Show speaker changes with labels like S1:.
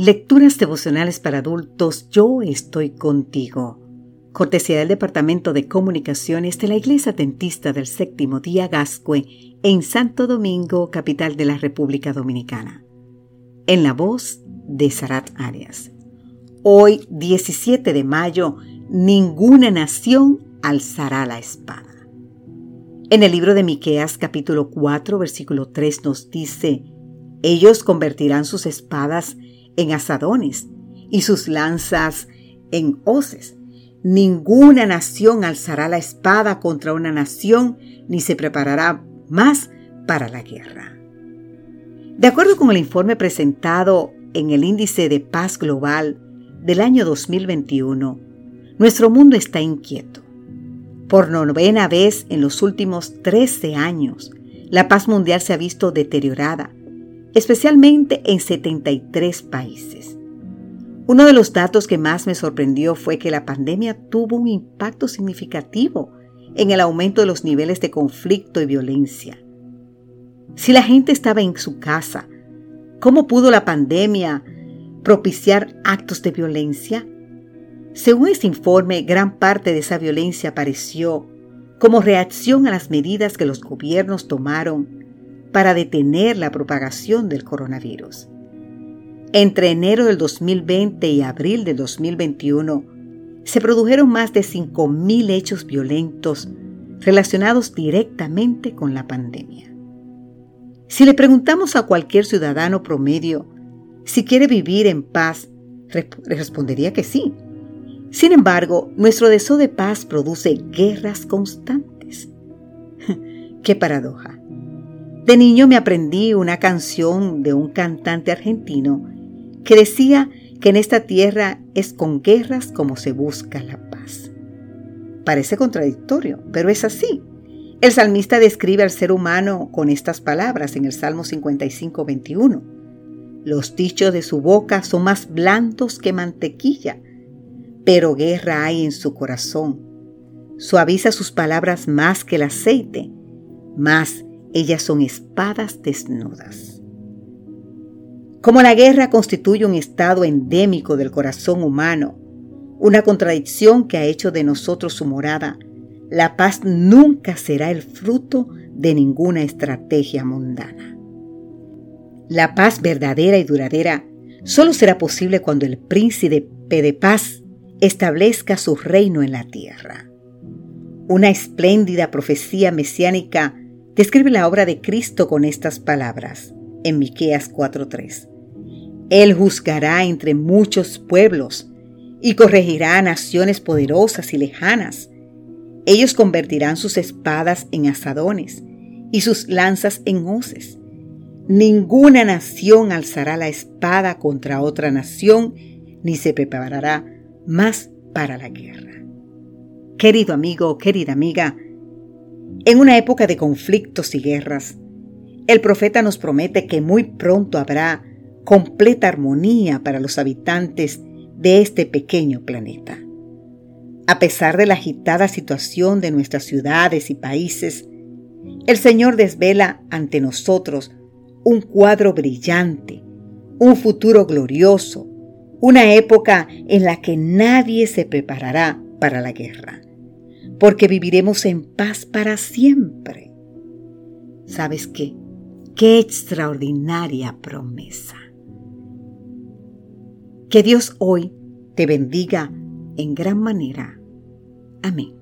S1: Lecturas devocionales para adultos, yo estoy contigo. Cortesía del Departamento de Comunicaciones de la Iglesia Dentista del Séptimo Día Gascue en Santo Domingo, capital de la República Dominicana. En la voz de Sarat Arias. Hoy, 17 de mayo, ninguna nación alzará la espada. En el libro de Miqueas capítulo 4 versículo 3 nos dice, ellos convertirán sus espadas en asadones y sus lanzas en hoces. Ninguna nación alzará la espada contra una nación ni se preparará más para la guerra. De acuerdo con el informe presentado en el Índice de Paz Global del año 2021, nuestro mundo está inquieto. Por novena vez en los últimos 13 años, la paz mundial se ha visto deteriorada especialmente en 73 países. Uno de los datos que más me sorprendió fue que la pandemia tuvo un impacto significativo en el aumento de los niveles de conflicto y violencia. Si la gente estaba en su casa, ¿cómo pudo la pandemia propiciar actos de violencia? Según este informe, gran parte de esa violencia apareció como reacción a las medidas que los gobiernos tomaron para detener la propagación del coronavirus. Entre enero del 2020 y abril del 2021, se produjeron más de 5.000 hechos violentos relacionados directamente con la pandemia. Si le preguntamos a cualquier ciudadano promedio si quiere vivir en paz, respondería que sí. Sin embargo, nuestro deseo de paz produce guerras constantes. ¡Qué paradoja! De niño me aprendí una canción de un cantante argentino que decía que en esta tierra es con guerras como se busca la paz. Parece contradictorio, pero es así. El salmista describe al ser humano con estas palabras en el Salmo 55, 21. Los dichos de su boca son más blandos que mantequilla, pero guerra hay en su corazón. Suaviza sus palabras más que el aceite, más ellas son espadas desnudas. Como la guerra constituye un estado endémico del corazón humano, una contradicción que ha hecho de nosotros su morada, la paz nunca será el fruto de ninguna estrategia mundana. La paz verdadera y duradera solo será posible cuando el príncipe de paz establezca su reino en la tierra. Una espléndida profecía mesiánica describe la obra de Cristo con estas palabras en Miqueas 4:3. Él juzgará entre muchos pueblos y corregirá a naciones poderosas y lejanas. Ellos convertirán sus espadas en asadones y sus lanzas en hoces. Ninguna nación alzará la espada contra otra nación, ni se preparará más para la guerra. Querido amigo, querida amiga, en una época de conflictos y guerras, el profeta nos promete que muy pronto habrá completa armonía para los habitantes de este pequeño planeta. A pesar de la agitada situación de nuestras ciudades y países, el Señor desvela ante nosotros un cuadro brillante, un futuro glorioso, una época en la que nadie se preparará para la guerra porque viviremos en paz para siempre. ¿Sabes qué? Qué extraordinaria promesa. Que Dios hoy te bendiga en gran manera. Amén.